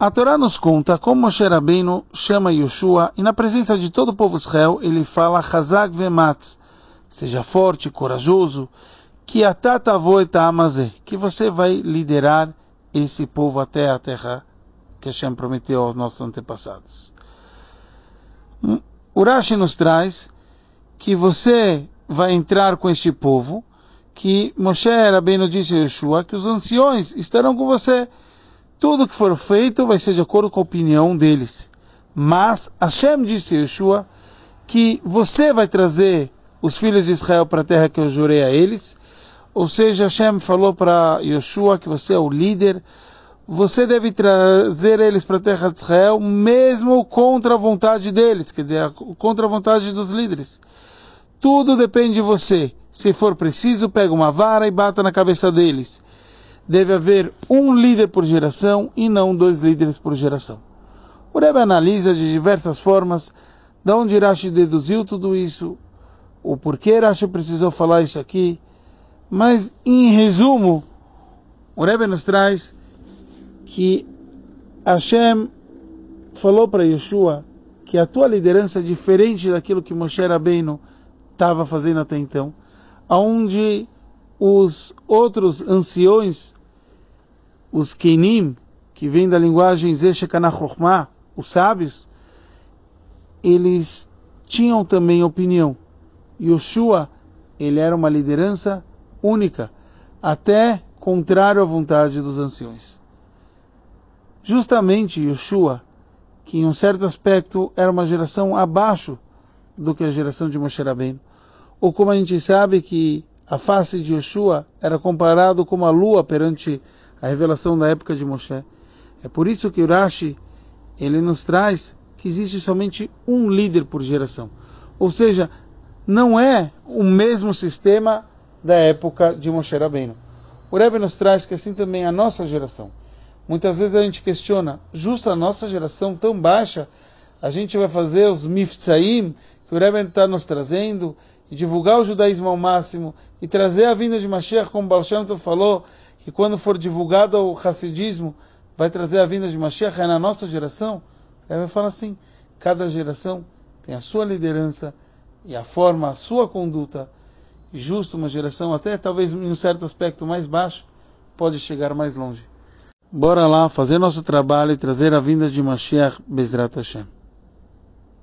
A Torá nos conta como Moshe Rabbeinu chama Yoshua e na presença de todo o povo Israel ele fala Hazak vematz, seja forte, corajoso, que que você vai liderar esse povo até a terra que Hashem prometeu aos nossos antepassados. Urashi nos traz que você vai entrar com este povo, que Moshe Rabbeinu disse a Yeshua que os anciões estarão com você tudo que for feito vai ser de acordo com a opinião deles. Mas Hashem disse a Yeshua que você vai trazer os filhos de Israel para a terra que eu jurei a eles. Ou seja, Hashem falou para Yeshua que você é o líder, você deve trazer eles para a terra de Israel, mesmo contra a vontade deles, quer dizer, contra a vontade dos líderes. Tudo depende de você. Se for preciso, pega uma vara e bata na cabeça deles deve haver um líder por geração e não dois líderes por geração. O Rebbe analisa de diversas formas de onde Rashi deduziu tudo isso, o porquê Rashi precisou falar isso aqui, mas em resumo, o Rebbe nos traz que Hashem falou para Yeshua que a tua liderança é diferente daquilo que Moshe Rabbeinu estava fazendo até então, aonde os outros anciões os Kenim, que vem da linguagem Zeshekanachochma, os sábios, eles tinham também opinião. Yoshua, ele era uma liderança única, até contrário à vontade dos anciões. Justamente Yoshua, que em um certo aspecto era uma geração abaixo do que a geração de Moshe Rabbeinu, ou como a gente sabe que a face de Yoshua era comparado com a lua perante a revelação da época de Moshe. É por isso que Urashi ele nos traz que existe somente um líder por geração. Ou seja, não é o mesmo sistema da época de Moshe Rabbeinu. O Rebbe nos traz que assim também a nossa geração. Muitas vezes a gente questiona, justo a nossa geração tão baixa, a gente vai fazer os miftzaim que o Rebbe está nos trazendo e divulgar o judaísmo ao máximo e trazer a vinda de Mashiach, como Baal falou, que quando for divulgado o Hassidismo, vai trazer a vinda de Mashiach, é na nossa geração? Ele vai falar assim, cada geração tem a sua liderança e a forma, a sua conduta, e justo uma geração, até talvez em um certo aspecto mais baixo, pode chegar mais longe. Bora lá fazer nosso trabalho e trazer a vinda de Mashiach Bezrat Hashem.